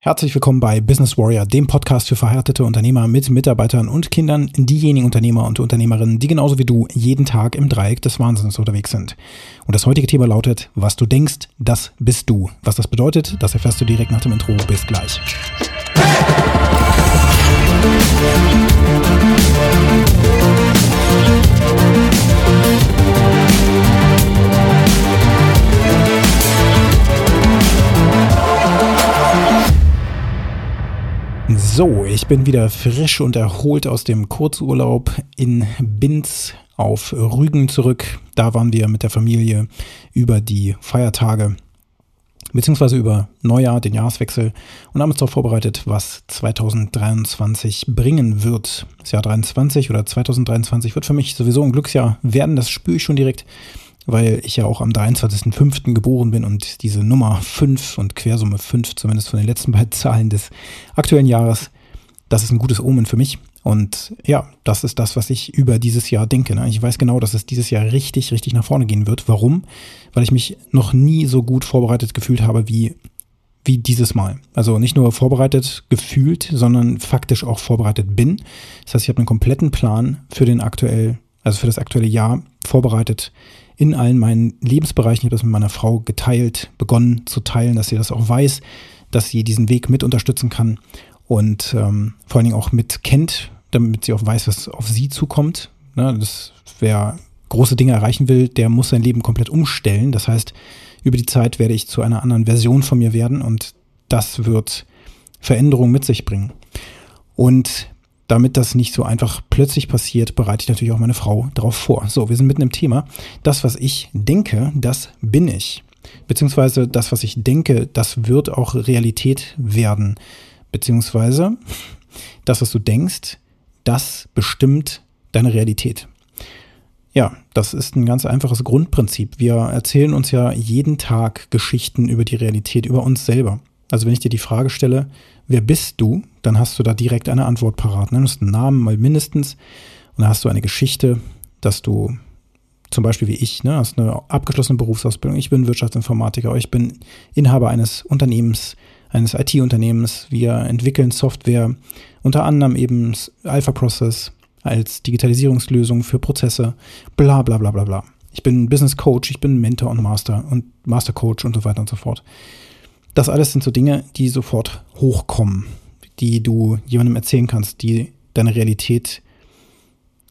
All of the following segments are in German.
Herzlich willkommen bei Business Warrior, dem Podcast für verheiratete Unternehmer mit Mitarbeitern und Kindern, diejenigen Unternehmer und Unternehmerinnen, die genauso wie du jeden Tag im Dreieck des Wahnsinns unterwegs sind. Und das heutige Thema lautet, was du denkst, das bist du. Was das bedeutet, das erfährst du direkt nach dem Intro. Bis gleich. So, ich bin wieder frisch und erholt aus dem Kurzurlaub in Binz auf Rügen zurück. Da waren wir mit der Familie über die Feiertage beziehungsweise über Neujahr, den Jahreswechsel und haben uns darauf vorbereitet, was 2023 bringen wird. Das Jahr 23 oder 2023 wird für mich sowieso ein Glücksjahr werden, das spüre ich schon direkt weil ich ja auch am 23.05. geboren bin und diese Nummer 5 und Quersumme 5, zumindest von den letzten beiden Zahlen des aktuellen Jahres, das ist ein gutes Omen für mich. Und ja, das ist das, was ich über dieses Jahr denke. Ne? Ich weiß genau, dass es dieses Jahr richtig, richtig nach vorne gehen wird. Warum? Weil ich mich noch nie so gut vorbereitet gefühlt habe wie, wie dieses Mal. Also nicht nur vorbereitet gefühlt, sondern faktisch auch vorbereitet bin. Das heißt, ich habe einen kompletten Plan für den aktuell, also für das aktuelle Jahr vorbereitet in allen meinen Lebensbereichen. Ich habe das mit meiner Frau geteilt, begonnen zu teilen, dass sie das auch weiß, dass sie diesen Weg mit unterstützen kann und ähm, vor allen Dingen auch mit kennt, damit sie auch weiß, was auf sie zukommt. Ne, das, wer große Dinge erreichen will, der muss sein Leben komplett umstellen. Das heißt, über die Zeit werde ich zu einer anderen Version von mir werden und das wird Veränderung mit sich bringen. Und damit das nicht so einfach plötzlich passiert, bereite ich natürlich auch meine Frau darauf vor. So, wir sind mitten im Thema. Das, was ich denke, das bin ich. Beziehungsweise das, was ich denke, das wird auch Realität werden. Beziehungsweise das, was du denkst, das bestimmt deine Realität. Ja, das ist ein ganz einfaches Grundprinzip. Wir erzählen uns ja jeden Tag Geschichten über die Realität, über uns selber. Also wenn ich dir die Frage stelle, wer bist du, dann hast du da direkt eine Antwort parat. Du hast einen Namen mal mindestens und dann hast du eine Geschichte, dass du zum Beispiel wie ich, ne, hast eine abgeschlossene Berufsausbildung, ich bin Wirtschaftsinformatiker, ich bin Inhaber eines Unternehmens, eines IT-Unternehmens, wir entwickeln Software, unter anderem eben Alpha Process als Digitalisierungslösung für Prozesse, bla bla bla bla bla. Ich bin Business Coach, ich bin Mentor und Master und Master Coach und so weiter und so fort. Das alles sind so Dinge, die sofort hochkommen, die du jemandem erzählen kannst, die deine Realität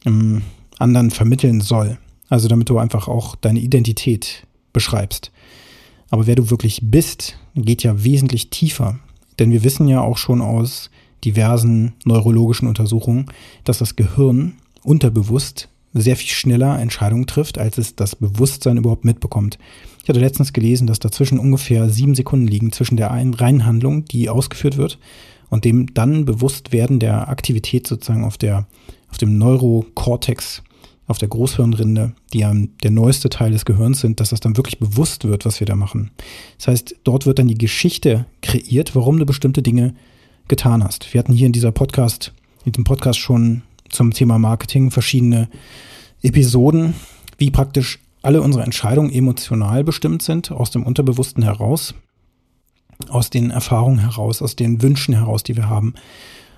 im anderen vermitteln soll. Also damit du einfach auch deine Identität beschreibst. Aber wer du wirklich bist, geht ja wesentlich tiefer. Denn wir wissen ja auch schon aus diversen neurologischen Untersuchungen, dass das Gehirn unterbewusst sehr viel schneller Entscheidungen trifft, als es das Bewusstsein überhaupt mitbekommt. Ich hatte letztens gelesen, dass dazwischen ungefähr sieben Sekunden liegen zwischen der reinen Handlung, die ausgeführt wird, und dem dann Bewusstwerden der Aktivität sozusagen auf der, auf dem Neurokortex, auf der Großhirnrinde, die ja der neueste Teil des Gehirns sind, dass das dann wirklich bewusst wird, was wir da machen. Das heißt, dort wird dann die Geschichte kreiert, warum du bestimmte Dinge getan hast. Wir hatten hier in dieser Podcast, in dem Podcast schon zum Thema Marketing verschiedene Episoden, wie praktisch alle unsere Entscheidungen emotional bestimmt sind, aus dem Unterbewussten heraus, aus den Erfahrungen heraus, aus den Wünschen heraus, die wir haben,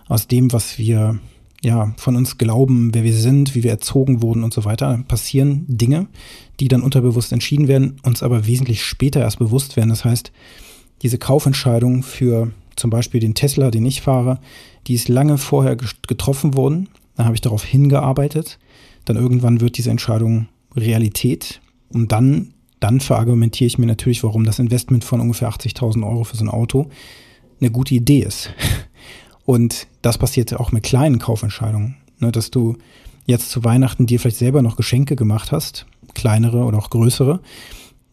aus dem, was wir ja von uns glauben, wer wir sind, wie wir erzogen wurden und so weiter, passieren Dinge, die dann unterbewusst entschieden werden, uns aber wesentlich später erst bewusst werden. Das heißt, diese Kaufentscheidung für zum Beispiel den Tesla, den ich fahre, die ist lange vorher getroffen worden. Dann habe ich darauf hingearbeitet. Dann irgendwann wird diese Entscheidung Realität. Und dann, dann verargumentiere ich mir natürlich, warum das Investment von ungefähr 80.000 Euro für so ein Auto eine gute Idee ist. Und das passiert auch mit kleinen Kaufentscheidungen, ne, dass du jetzt zu Weihnachten dir vielleicht selber noch Geschenke gemacht hast, kleinere oder auch größere.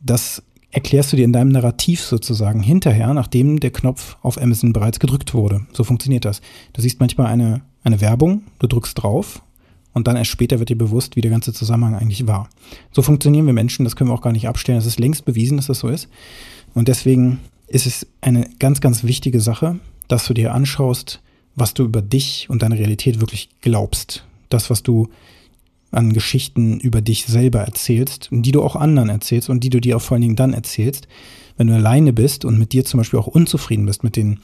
Das erklärst du dir in deinem Narrativ sozusagen hinterher, nachdem der Knopf auf Amazon bereits gedrückt wurde. So funktioniert das. Du siehst manchmal eine, eine Werbung, du drückst drauf und dann erst später wird dir bewusst, wie der ganze Zusammenhang eigentlich war. So funktionieren wir Menschen, das können wir auch gar nicht abstellen. Es ist längst bewiesen, dass das so ist. Und deswegen ist es eine ganz, ganz wichtige Sache, dass du dir anschaust, was du über dich und deine Realität wirklich glaubst. Das, was du an Geschichten über dich selber erzählst die du auch anderen erzählst und die du dir auch vor allen Dingen dann erzählst, wenn du alleine bist und mit dir zum Beispiel auch unzufrieden bist mit den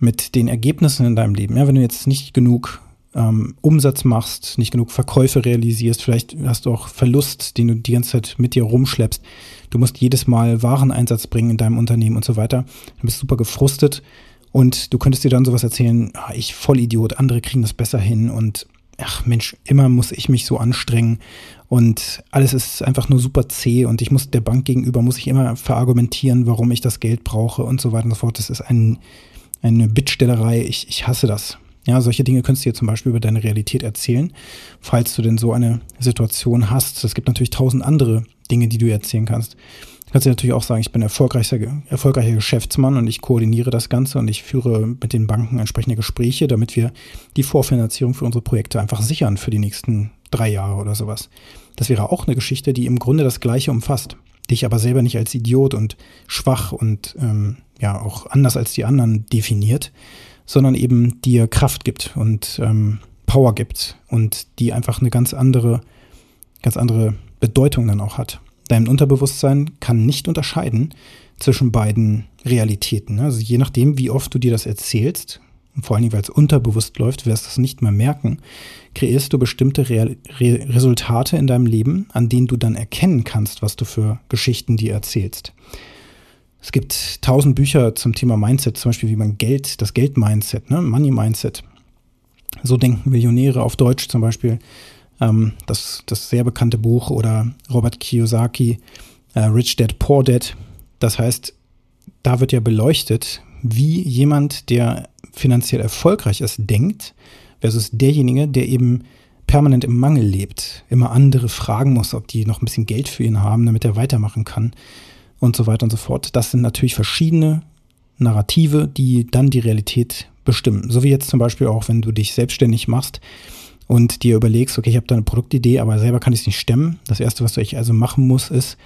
mit den Ergebnissen in deinem Leben. Ja, wenn du jetzt nicht genug ähm, Umsatz machst, nicht genug Verkäufe realisierst, vielleicht hast du auch Verlust, den du die ganze Zeit mit dir rumschleppst. Du musst jedes Mal Wareneinsatz bringen in deinem Unternehmen und so weiter. Du bist super gefrustet und du könntest dir dann sowas erzählen, ah, ich Vollidiot, andere kriegen das besser hin und ach Mensch, immer muss ich mich so anstrengen und alles ist einfach nur super zäh und ich muss der Bank gegenüber, muss ich immer verargumentieren, warum ich das Geld brauche und so weiter und so fort. Das ist ein, eine Bittstellerei. Ich, ich hasse das. Ja, solche Dinge könntest du dir zum Beispiel über deine Realität erzählen, falls du denn so eine Situation hast. Es gibt natürlich tausend andere Dinge, die du erzählen kannst. Du kannst dir natürlich auch sagen, ich bin erfolgreicher, erfolgreicher Geschäftsmann und ich koordiniere das Ganze und ich führe mit den Banken entsprechende Gespräche, damit wir die Vorfinanzierung für unsere Projekte einfach sichern für die nächsten drei Jahre oder sowas. Das wäre auch eine Geschichte, die im Grunde das Gleiche umfasst, dich aber selber nicht als Idiot und schwach und ähm, ja auch anders als die anderen definiert, sondern eben dir Kraft gibt und ähm, Power gibt und die einfach eine ganz andere, ganz andere Bedeutung dann auch hat. Dein Unterbewusstsein kann nicht unterscheiden zwischen beiden Realitäten. Also je nachdem, wie oft du dir das erzählst, und vor allen Dingen, weil es unterbewusst läuft, wirst du es nicht mehr merken, kreierst du bestimmte Re Re Resultate in deinem Leben, an denen du dann erkennen kannst, was du für Geschichten dir erzählst. Es gibt tausend Bücher zum Thema Mindset, zum Beispiel wie man Geld, das Geld-Mindset, ne? Money-Mindset. So denken Millionäre auf Deutsch zum Beispiel ähm, das, das sehr bekannte Buch oder Robert Kiyosaki, äh, Rich Dad, Poor Dad. Das heißt, da wird ja beleuchtet, wie jemand, der finanziell erfolgreich ist, denkt, versus derjenige, der eben permanent im Mangel lebt, immer andere fragen muss, ob die noch ein bisschen Geld für ihn haben, damit er weitermachen kann und so weiter und so fort. Das sind natürlich verschiedene Narrative, die dann die Realität bestimmen. So wie jetzt zum Beispiel auch, wenn du dich selbstständig machst, und dir überlegst, okay, ich habe da eine Produktidee, aber selber kann ich es nicht stemmen. Das Erste, was ich also machen muss, ist,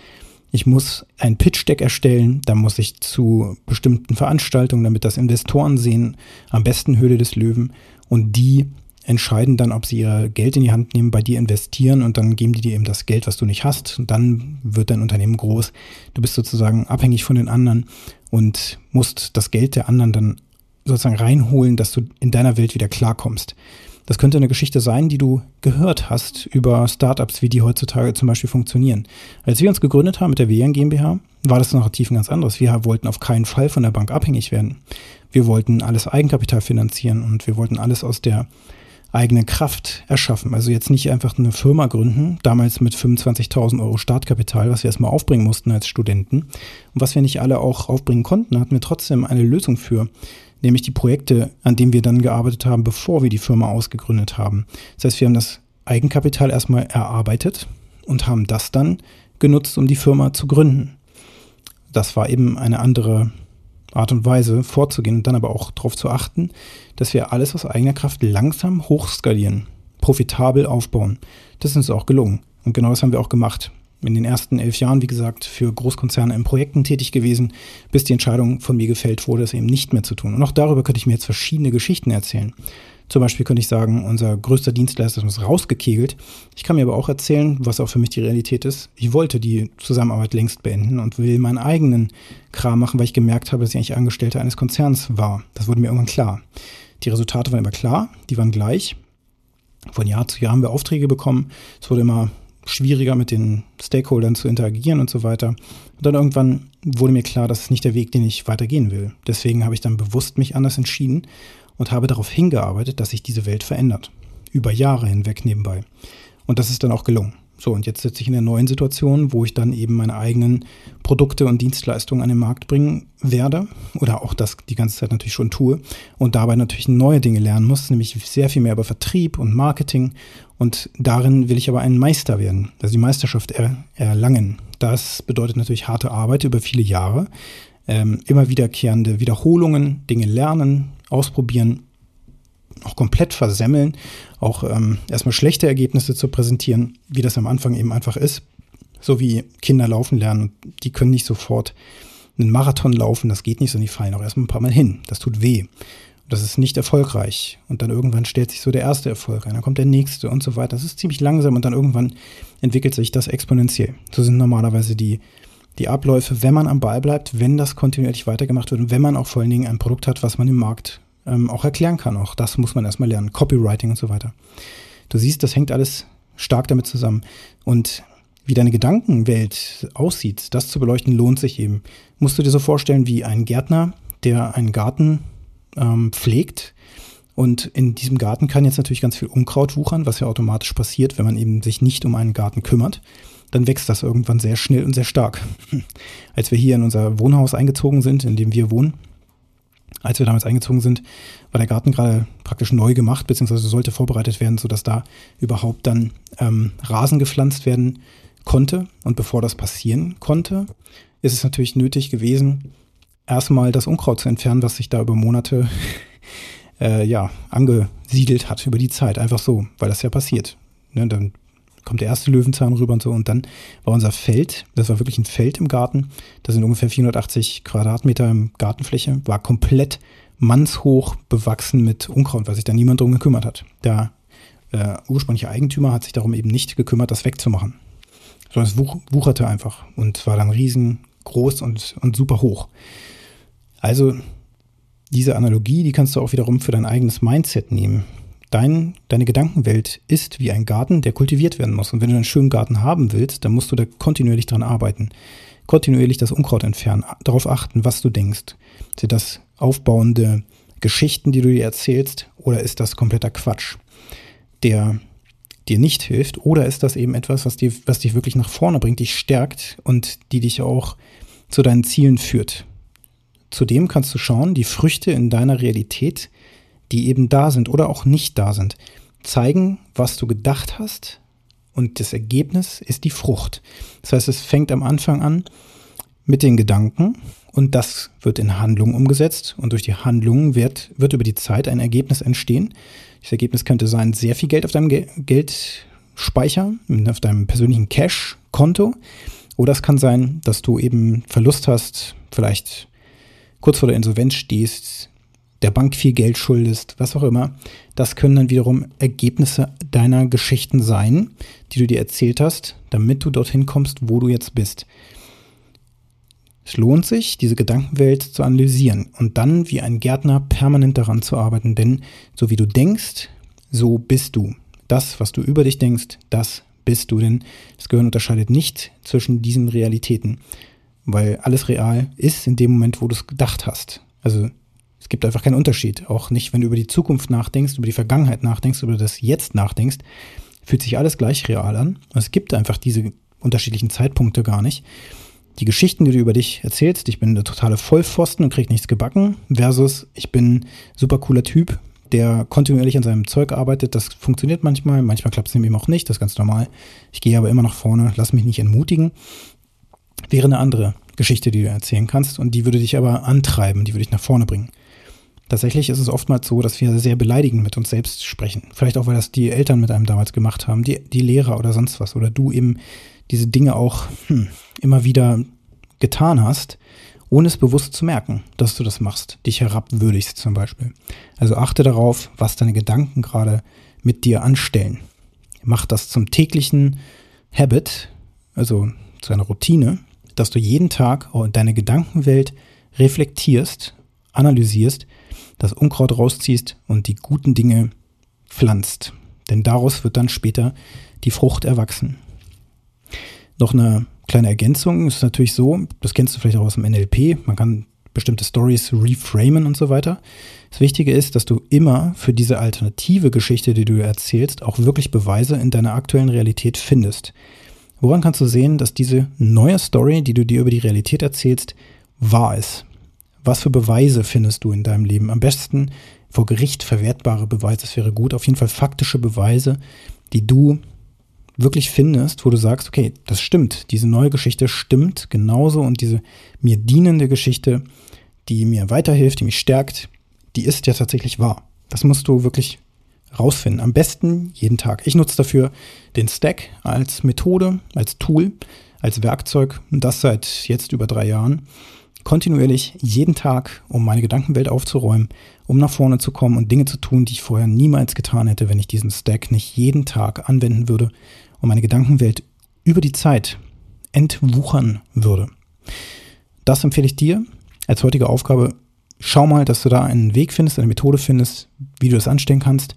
ich muss ein Pitch-Deck erstellen, da muss ich zu bestimmten Veranstaltungen, damit das Investoren sehen, am besten Höhle des Löwen und die entscheiden dann, ob sie ihr Geld in die Hand nehmen, bei dir investieren und dann geben die dir eben das Geld, was du nicht hast und dann wird dein Unternehmen groß. Du bist sozusagen abhängig von den anderen und musst das Geld der anderen dann sozusagen reinholen, dass du in deiner Welt wieder klarkommst. Das könnte eine Geschichte sein, die du gehört hast über Startups, wie die heutzutage zum Beispiel funktionieren. Als wir uns gegründet haben mit der WN GmbH, war das Narrativ ein ganz anderes. Wir wollten auf keinen Fall von der Bank abhängig werden. Wir wollten alles Eigenkapital finanzieren und wir wollten alles aus der eigenen Kraft erschaffen. Also jetzt nicht einfach eine Firma gründen, damals mit 25.000 Euro Startkapital, was wir erstmal aufbringen mussten als Studenten. Und was wir nicht alle auch aufbringen konnten, hatten wir trotzdem eine Lösung für nämlich die Projekte, an denen wir dann gearbeitet haben, bevor wir die Firma ausgegründet haben. Das heißt, wir haben das Eigenkapital erstmal erarbeitet und haben das dann genutzt, um die Firma zu gründen. Das war eben eine andere Art und Weise vorzugehen und dann aber auch darauf zu achten, dass wir alles aus eigener Kraft langsam hochskalieren, profitabel aufbauen. Das ist uns auch gelungen. Und genau das haben wir auch gemacht in den ersten elf Jahren, wie gesagt, für Großkonzerne in Projekten tätig gewesen, bis die Entscheidung von mir gefällt wurde, es eben nicht mehr zu tun. Und auch darüber könnte ich mir jetzt verschiedene Geschichten erzählen. Zum Beispiel könnte ich sagen, unser größter Dienstleister ist uns rausgekegelt. Ich kann mir aber auch erzählen, was auch für mich die Realität ist. Ich wollte die Zusammenarbeit längst beenden und will meinen eigenen Kram machen, weil ich gemerkt habe, dass ich eigentlich Angestellter eines Konzerns war. Das wurde mir irgendwann klar. Die Resultate waren immer klar, die waren gleich. Von Jahr zu Jahr haben wir Aufträge bekommen. Es wurde immer schwieriger mit den Stakeholdern zu interagieren und so weiter. Und dann irgendwann wurde mir klar, das ist nicht der Weg, den ich weitergehen will. Deswegen habe ich dann bewusst mich anders entschieden und habe darauf hingearbeitet, dass sich diese Welt verändert. Über Jahre hinweg nebenbei. Und das ist dann auch gelungen. So, und jetzt sitze ich in der neuen Situation, wo ich dann eben meine eigenen Produkte und Dienstleistungen an den Markt bringen werde oder auch das die ganze Zeit natürlich schon tue und dabei natürlich neue Dinge lernen muss, nämlich sehr viel mehr über Vertrieb und Marketing und darin will ich aber ein Meister werden, also die Meisterschaft er, erlangen. Das bedeutet natürlich harte Arbeit über viele Jahre, ähm, immer wiederkehrende Wiederholungen, Dinge lernen, ausprobieren auch komplett versemmeln, auch ähm, erstmal schlechte Ergebnisse zu präsentieren, wie das am Anfang eben einfach ist. So wie Kinder laufen lernen die können nicht sofort einen Marathon laufen, das geht nicht, sondern die fallen auch erstmal ein paar Mal hin. Das tut weh. Das ist nicht erfolgreich. Und dann irgendwann stellt sich so der erste Erfolg ein, dann kommt der nächste und so weiter. Das ist ziemlich langsam und dann irgendwann entwickelt sich das exponentiell. So sind normalerweise die, die Abläufe, wenn man am Ball bleibt, wenn das kontinuierlich weitergemacht wird und wenn man auch vor allen Dingen ein Produkt hat, was man im Markt ähm, auch erklären kann. Auch das muss man erstmal lernen. Copywriting und so weiter. Du siehst, das hängt alles stark damit zusammen. Und wie deine Gedankenwelt aussieht, das zu beleuchten, lohnt sich eben. Musst du dir so vorstellen wie ein Gärtner, der einen Garten ähm, pflegt. Und in diesem Garten kann jetzt natürlich ganz viel Unkraut wuchern, was ja automatisch passiert, wenn man eben sich nicht um einen Garten kümmert. Dann wächst das irgendwann sehr schnell und sehr stark. Als wir hier in unser Wohnhaus eingezogen sind, in dem wir wohnen, als wir damals eingezogen sind, war der Garten gerade praktisch neu gemacht, beziehungsweise sollte vorbereitet werden, sodass da überhaupt dann ähm, Rasen gepflanzt werden konnte. Und bevor das passieren konnte, ist es natürlich nötig gewesen, erstmal das Unkraut zu entfernen, was sich da über Monate äh, ja, angesiedelt hat, über die Zeit. Einfach so, weil das ja passiert. Ne, dann kommt der erste Löwenzahn rüber und so. Und dann war unser Feld, das war wirklich ein Feld im Garten, das sind ungefähr 480 Quadratmeter Gartenfläche, war komplett mannshoch bewachsen mit Unkraut, weil sich da niemand drum gekümmert hat. Der äh, ursprüngliche Eigentümer hat sich darum eben nicht gekümmert, das wegzumachen. Sondern es wuch wucherte einfach und war dann riesengroß und, und super hoch. Also diese Analogie, die kannst du auch wiederum für dein eigenes Mindset nehmen. Dein, deine Gedankenwelt ist wie ein Garten, der kultiviert werden muss. Und wenn du einen schönen Garten haben willst, dann musst du da kontinuierlich dran arbeiten. Kontinuierlich das Unkraut entfernen, darauf achten, was du denkst. Sind das aufbauende Geschichten, die du dir erzählst, oder ist das kompletter Quatsch, der dir nicht hilft? Oder ist das eben etwas, was, dir, was dich wirklich nach vorne bringt, dich stärkt und die dich auch zu deinen Zielen führt? Zudem kannst du schauen, die Früchte in deiner Realität die eben da sind oder auch nicht da sind, zeigen, was du gedacht hast und das Ergebnis ist die Frucht. Das heißt, es fängt am Anfang an mit den Gedanken und das wird in Handlungen umgesetzt und durch die Handlungen wird, wird über die Zeit ein Ergebnis entstehen. Das Ergebnis könnte sein, sehr viel Geld auf deinem Ge Geldspeicher, auf deinem persönlichen Cash-Konto. Oder es kann sein, dass du eben Verlust hast, vielleicht kurz vor der Insolvenz stehst, der Bank viel Geld schuldest, was auch immer. Das können dann wiederum Ergebnisse deiner Geschichten sein, die du dir erzählt hast, damit du dorthin kommst, wo du jetzt bist. Es lohnt sich, diese Gedankenwelt zu analysieren und dann wie ein Gärtner permanent daran zu arbeiten, denn so wie du denkst, so bist du. Das, was du über dich denkst, das bist du, denn das Gehirn unterscheidet nicht zwischen diesen Realitäten, weil alles real ist in dem Moment, wo du es gedacht hast. Also gibt einfach keinen Unterschied. Auch nicht, wenn du über die Zukunft nachdenkst, über die Vergangenheit nachdenkst, über das Jetzt nachdenkst, fühlt sich alles gleich real an. Es gibt einfach diese unterschiedlichen Zeitpunkte gar nicht. Die Geschichten, die du über dich erzählst, ich bin der totale Vollpfosten und krieg nichts gebacken, versus ich bin super cooler Typ, der kontinuierlich an seinem Zeug arbeitet. Das funktioniert manchmal, manchmal klappt es eben auch nicht, das ist ganz normal. Ich gehe aber immer nach vorne, lass mich nicht entmutigen. Wäre eine andere Geschichte, die du erzählen kannst und die würde dich aber antreiben, die würde dich nach vorne bringen. Tatsächlich ist es oftmals so, dass wir sehr beleidigend mit uns selbst sprechen. Vielleicht auch, weil das die Eltern mit einem damals gemacht haben, die, die Lehrer oder sonst was. Oder du eben diese Dinge auch hm, immer wieder getan hast, ohne es bewusst zu merken, dass du das machst. Dich herabwürdigst zum Beispiel. Also achte darauf, was deine Gedanken gerade mit dir anstellen. Mach das zum täglichen Habit, also zu einer Routine, dass du jeden Tag deine Gedankenwelt reflektierst, analysierst das Unkraut rausziehst und die guten Dinge pflanzt. Denn daraus wird dann später die Frucht erwachsen. Noch eine kleine Ergänzung ist natürlich so, das kennst du vielleicht auch aus dem NLP, man kann bestimmte Stories reframen und so weiter. Das Wichtige ist, dass du immer für diese alternative Geschichte, die du erzählst, auch wirklich Beweise in deiner aktuellen Realität findest. Woran kannst du sehen, dass diese neue Story, die du dir über die Realität erzählst, wahr ist? Was für Beweise findest du in deinem Leben? Am besten vor Gericht verwertbare Beweise, das wäre gut. Auf jeden Fall faktische Beweise, die du wirklich findest, wo du sagst, okay, das stimmt, diese neue Geschichte stimmt genauso und diese mir dienende Geschichte, die mir weiterhilft, die mich stärkt, die ist ja tatsächlich wahr. Das musst du wirklich rausfinden. Am besten jeden Tag. Ich nutze dafür den Stack als Methode, als Tool, als Werkzeug und das seit jetzt über drei Jahren kontinuierlich jeden Tag, um meine Gedankenwelt aufzuräumen, um nach vorne zu kommen und Dinge zu tun, die ich vorher niemals getan hätte, wenn ich diesen Stack nicht jeden Tag anwenden würde und meine Gedankenwelt über die Zeit entwuchern würde. Das empfehle ich dir als heutige Aufgabe schau mal, dass du da einen Weg findest, eine Methode findest, wie du das anstellen kannst.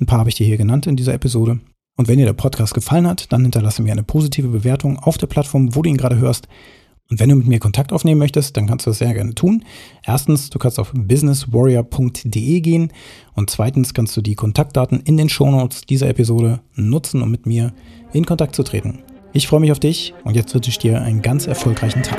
Ein paar habe ich dir hier genannt in dieser Episode. Und wenn dir der Podcast gefallen hat, dann hinterlasse mir eine positive Bewertung auf der Plattform, wo du ihn gerade hörst. Und wenn du mit mir Kontakt aufnehmen möchtest, dann kannst du das sehr gerne tun. Erstens, du kannst auf businesswarrior.de gehen und zweitens kannst du die Kontaktdaten in den Shownotes dieser Episode nutzen, um mit mir in Kontakt zu treten. Ich freue mich auf dich und jetzt wünsche ich dir einen ganz erfolgreichen Tag.